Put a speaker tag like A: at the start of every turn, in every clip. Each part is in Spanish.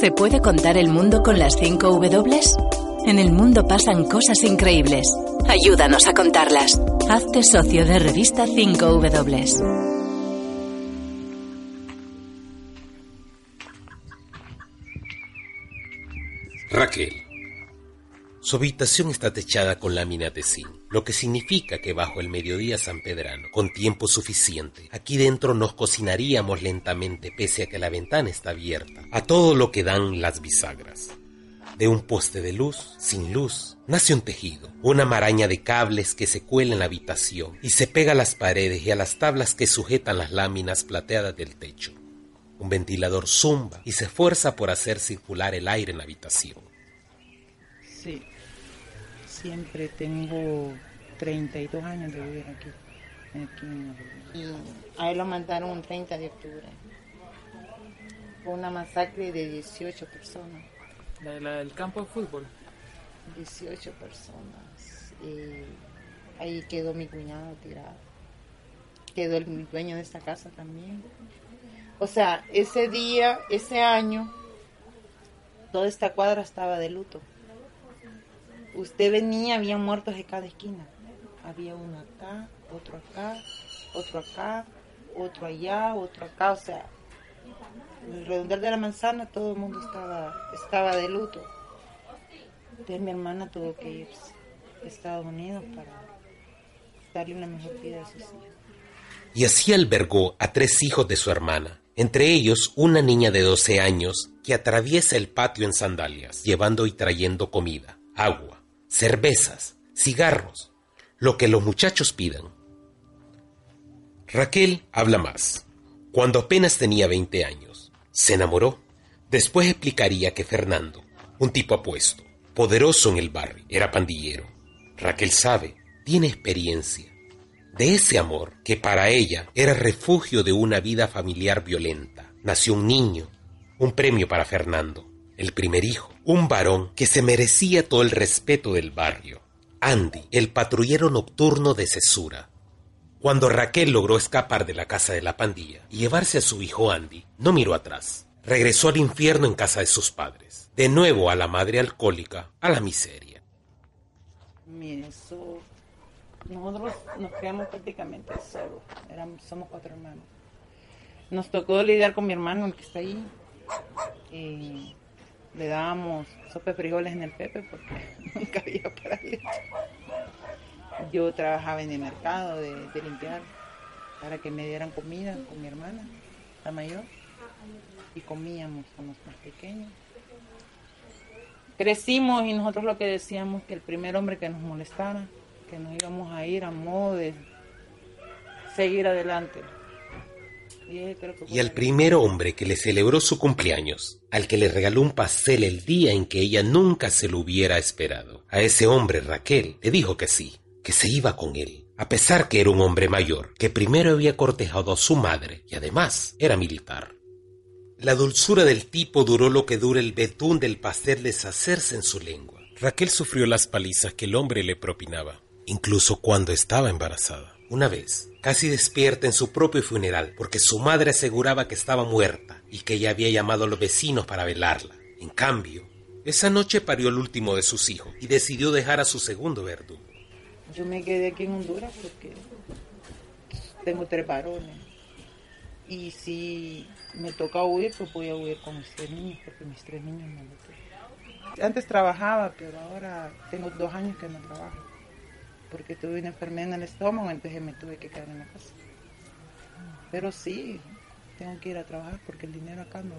A: ¿Se puede contar el mundo con las 5 W? En el mundo pasan cosas increíbles. Ayúdanos a contarlas. Hazte socio de revista 5W.
B: Raquel. Su habitación está techada con láminas de zinc, lo que significa que bajo el mediodía sanpedrano, con tiempo suficiente, aquí dentro nos cocinaríamos lentamente pese a que la ventana está abierta, a todo lo que dan las bisagras. De un poste de luz, sin luz, nace un tejido, una maraña de cables que se cuela en la habitación y se pega a las paredes y a las tablas que sujetan las láminas plateadas del techo. Un ventilador zumba y se esfuerza por hacer circular el aire en la habitación.
C: Sí, siempre tengo 32 años de vivir aquí.
D: y a él lo mandaron un 30 de octubre. Fue una masacre de 18 personas.
E: ¿La, del campo de fútbol?
D: 18 personas. Y ahí quedó mi cuñado tirado. Quedó el dueño de esta casa también. O sea, ese día, ese año, toda esta cuadra estaba de luto. Usted venía, había muertos de cada esquina. Había uno acá, otro acá, otro acá, otro allá, otro acá. O sea, el redondel de la manzana todo el mundo estaba, estaba de luto. Entonces mi hermana tuvo que irse a Estados Unidos para darle una mejor vida a sus hijos.
B: Y así albergó a tres hijos de su hermana, entre ellos una niña de 12 años que atraviesa el patio en sandalias, llevando y trayendo comida, agua, cervezas, cigarros, lo que los muchachos pidan. Raquel habla más. Cuando apenas tenía 20 años, se enamoró. Después explicaría que Fernando, un tipo apuesto, poderoso en el barrio, era pandillero. Raquel sabe, tiene experiencia de ese amor que para ella era refugio de una vida familiar violenta. Nació un niño, un premio para Fernando, el primer hijo, un varón que se merecía todo el respeto del barrio. Andy, el patrullero nocturno de Cesura. Cuando Raquel logró escapar de la casa de la pandilla y llevarse a su hijo Andy, no miró atrás. Regresó al infierno en casa de sus padres, de nuevo a la madre alcohólica, a la miseria.
C: Nosotros nos criamos prácticamente solos, éramos, somos cuatro hermanos. Nos tocó lidiar con mi hermano, el que está ahí. Y le dábamos sopa de frijoles en el pepe porque nunca había para él. Yo trabajaba en el mercado de, de limpiar para que me dieran comida con mi hermana, la mayor, y comíamos con los más pequeños. Crecimos y nosotros lo que decíamos que el primer hombre que nos molestara que nos íbamos a ir a modo de seguir adelante.
B: Y, al primer hombre que le celebró su cumpleaños, al que le regaló un pastel el día en que ella nunca se lo hubiera esperado, a ese hombre Raquel le dijo que sí, que se iba con él, a pesar que era un hombre mayor, que primero había cortejado a su madre y además era militar. La dulzura del tipo duró lo que dura el betún del pastel deshacerse en su lengua. Raquel sufrió las palizas que el hombre le propinaba incluso cuando estaba embarazada. Una vez, casi despierta en su propio funeral, porque su madre aseguraba que estaba muerta y que ella había llamado a los vecinos para velarla. En cambio, esa noche parió el último de sus hijos y decidió dejar a su segundo verdugo.
C: Yo me quedé aquí en Honduras porque tengo tres varones. Y si me toca huir, pues voy a huir con mis tres niños, porque mis tres niños no lo tengo. Antes trabajaba, pero ahora tengo dos años que no trabajo porque tuve una enfermedad en el estómago, entonces me tuve que quedar en la casa. Pero sí, tengo que ir a trabajar porque el dinero acá no.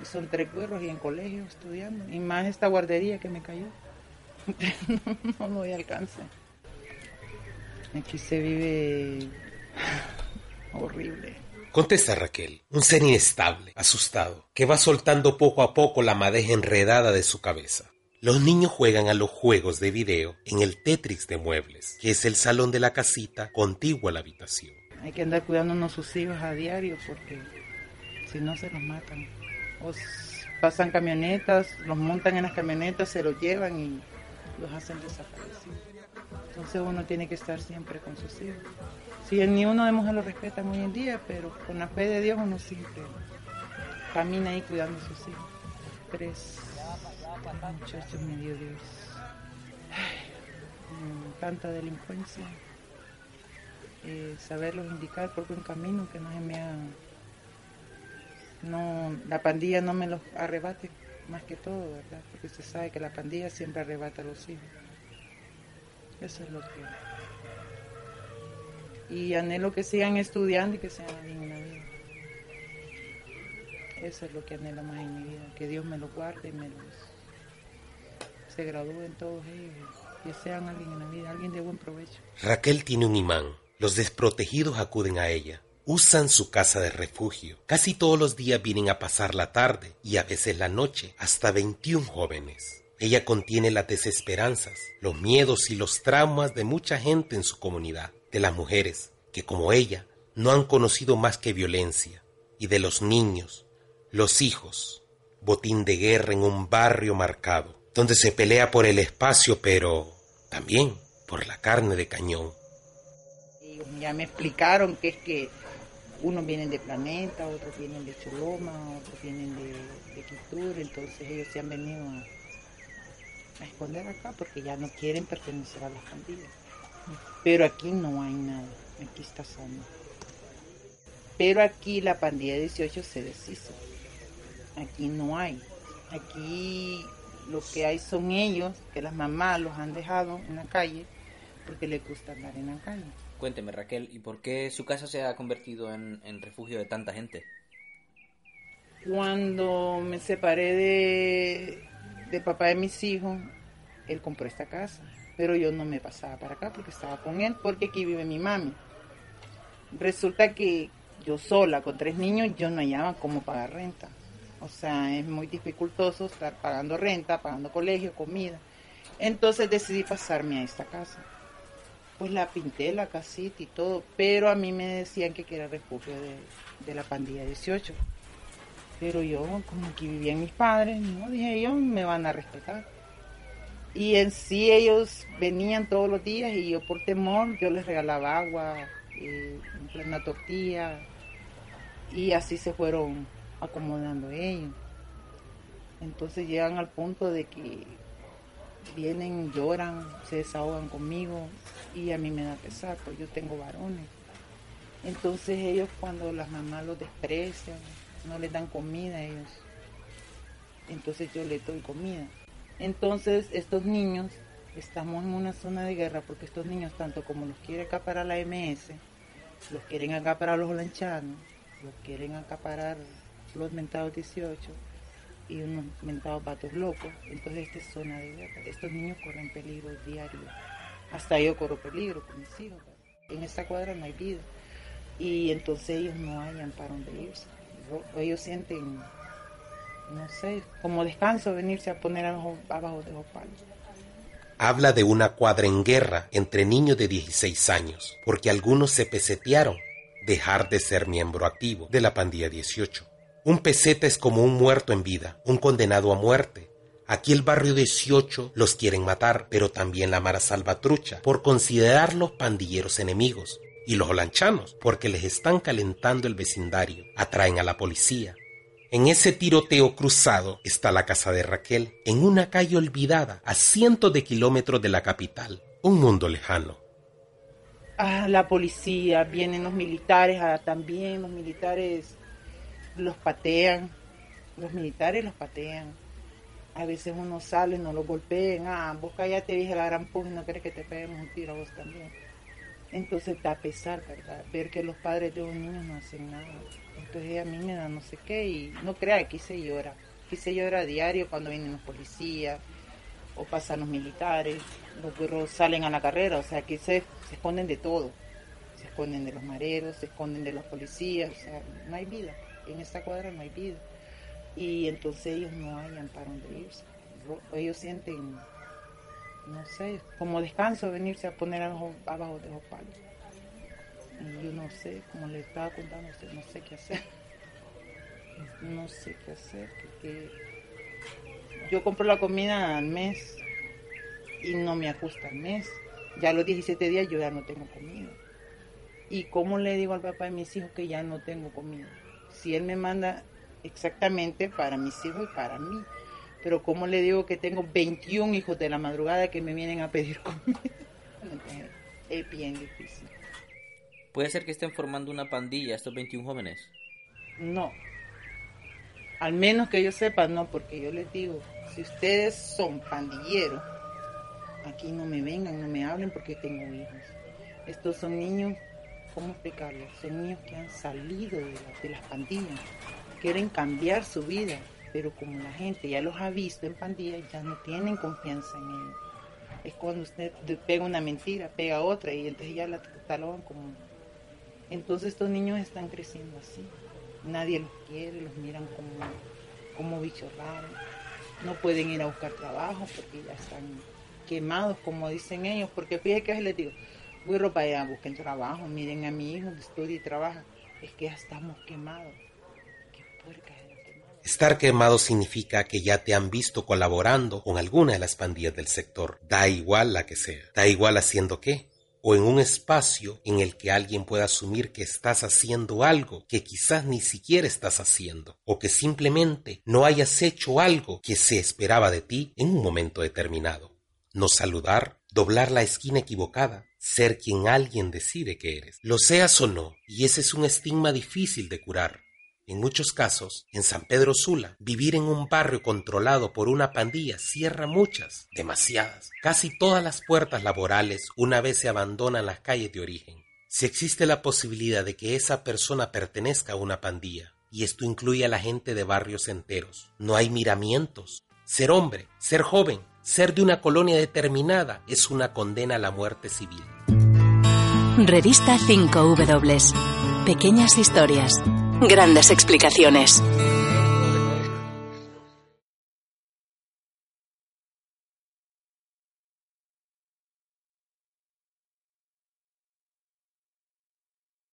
C: Y son tres cuerros y en colegio estudiando. Y más esta guardería que me cayó. no, no doy alcance. Aquí se vive horrible.
B: Contesta Raquel, un ser inestable, asustado, que va soltando poco a poco la madeja enredada de su cabeza. Los niños juegan a los juegos de video en el Tetris de muebles, que es el salón de la casita contiguo a la habitación.
C: Hay que andar cuidándonos sus hijos a diario porque si no se los matan. O pasan camionetas, los montan en las camionetas, se los llevan y los hacen desaparecer. Entonces uno tiene que estar siempre con sus hijos. Si ni uno de mujeres lo respetan hoy en día, pero con la fe de Dios uno siempre camina ahí cuidando a sus hijos. Tres muchachos medio Dios. tanta delincuencia. Eh, saberlos indicar por buen camino, que no se me ha... No, la pandilla no me los arrebate más que todo, ¿verdad? Porque se sabe que la pandilla siempre arrebata a los hijos. Eso es lo que... Y anhelo que sigan estudiando y que sean en la vida. Eso es lo que anhelo más en mi vida, que Dios me los guarde y me los
B: Raquel tiene un imán, los desprotegidos acuden a ella. Usan su casa de refugio. Casi todos los días vienen a pasar la tarde y a veces la noche, hasta 21 jóvenes. Ella contiene las desesperanzas, los miedos y los traumas de mucha gente en su comunidad, de las mujeres, que como ella no han conocido más que violencia, y de los niños, los hijos, botín de guerra en un barrio marcado, donde se pelea por el espacio, pero también por la carne de cañón.
C: Ya me explicaron que es que unos vienen de Planeta, otros vienen de Choloma, otros vienen de, de entonces ellos se han venido a, esconder acá porque ya no quieren pertenecer a las pandillas. Pero aquí no hay nada, aquí está sano. Pero aquí la pandilla 18 se deshizo. Aquí no hay. Aquí lo que hay son ellos, que las mamás los han dejado en la calle porque les gusta andar en la calle.
F: Cuénteme, Raquel, ¿y por qué su casa se ha convertido en, refugio de tanta gente?
C: Cuando me separé de, de papá de mis hijos, él compró esta casa, pero yo no me pasaba para acá porque estaba con él, porque aquí vive mi mami. Resulta que yo sola, con tres niños, yo no hallaba cómo pagar renta. O sea, es muy dificultoso estar pagando renta, pagando colegio, comida. Entonces decidí pasarme a esta casa pues la pinté, la casita y todo, pero a mí me decían que era refugio de, la pandilla 18. Pero yo, como aquí vivían mis padres, no dije, ellos me van a respetar. Y en sí ellos venían todos los días y yo por temor, yo les regalaba agua, eh, una tortilla, y así se fueron acomodando ellos. Entonces llegan al punto de que vienen, lloran, se desahogan conmigo y a mí me da pesar, pues yo tengo varones. Entonces ellos cuando las mamás los desprecian, no les dan comida a ellos, entonces yo les doy comida. Entonces estos niños, estamos en una zona de guerra porque estos niños, tanto como los quiere acaparar la MS, los quieren acaparar los holanchanos, los quieren acaparar los mentados 18, y unos mentados patos locos. Entonces esta es zona de guerra. Estos niños corren peligro diario. Hasta yo corro peligro con mis hijos. En esta cuadra no hay vida. Y entonces ellos no hayan para dónde irse. Ellos sienten, no sé, como descanso venirse a poner abajo de los palos.
B: Habla de una cuadra en guerra entre niños de 16 años, porque algunos se pesetearon dejar de ser miembro activo de la pandilla 18. Un peseta es como un muerto en vida, un condenado a muerte. Aquí el barrio 18 los quieren matar, pero también la Mara Salvatrucha, por considerarlos pandilleros enemigos. Y los holanchanos, porque les están calentando el vecindario, atraen a la policía. En ese tiroteo cruzado está la casa de Raquel, en una calle olvidada, a cientos de kilómetros de la capital, un mundo lejano.
C: Ah, la policía, vienen los militares, ah, también los militares los patean, los militares los patean. A veces uno sale, no lo golpean, ah, vos te dije la gran puja no querés que te peguemos un tiro a vos también. Entonces da pesar, ¿verdad? Ver que los padres de los niños no hacen nada. Entonces a mí me da no sé qué y no crea, aquí se llora. Aquí se llora a diario cuando vienen los policías o pasan los militares, los burros salen a la carrera, o sea, aquí se, se esconden de todo. Se esconden de los mareros, se esconden de los policías, o sea, no hay vida en esta cuadra no hay vida. Y entonces ellos no hayan para dónde irse. Ellos sienten, no sé, como descanso venirse a poner abajo, de los palos. Y yo no sé, como le estaba contando no sé qué hacer. No sé qué hacer, porque yo compro la comida al mes y no me ajusta al mes. Ya a los 17 días yo ya no tengo comida. ¿Y cómo le digo al papá de mis hijos que ya no tengo comida? Si él me manda exactamente para mis hijos y para mí. Pero como le digo que tengo 21 hijos de la madrugada que me vienen a pedir comida? es bien difícil.
F: ¿Puede ser que estén formando una pandilla estos 21 jóvenes?
C: No. Al menos que yo sepa, no, porque yo les digo, si ustedes son pandilleros, aquí no me vengan, no me hablen porque tengo hijos. Estos son niños, ¿cómo explicarlo? Son niños que han salido de, las pandillas, quieren cambiar su vida, pero como la gente ya los ha visto en pandillas, ya no tienen confianza en ellos. Es cuando usted pega una mentira, pega otra y entonces ya la catalogan como... Entonces estos niños están creciendo así. Nadie los quiere, los miran como, como bichos raros. No pueden ir a buscar trabajo porque ya están quemados, como dicen ellos. Porque fíjate que les digo,
B: Estar quemado significa que ya te han visto colaborando con alguna de las pandillas del sector. Da igual la que sea. Da igual haciendo qué. O en un espacio en el que alguien pueda asumir que estás haciendo algo que quizás ni siquiera estás haciendo. O que simplemente no hayas hecho algo que se esperaba de ti en un momento determinado. No saludar, doblar la esquina equivocada, ser quien alguien decide que eres. Lo seas o no, y ese es un estigma difícil de curar en muchos casos, en San Pedro Sula, vivir en un barrio controlado por una pandilla cierra muchas, demasiadas, casi todas las puertas laborales una vez se abandonan las calles de origen. Si existe la posibilidad de que esa persona pertenezca a una pandilla, y esto incluye a la gente de barrios enteros, no hay miramientos. Ser hombre, ser joven, ser de una colonia determinada es una condena a la muerte civil.
A: Revista 5W. Pequeñas historias Grandes explicaciones.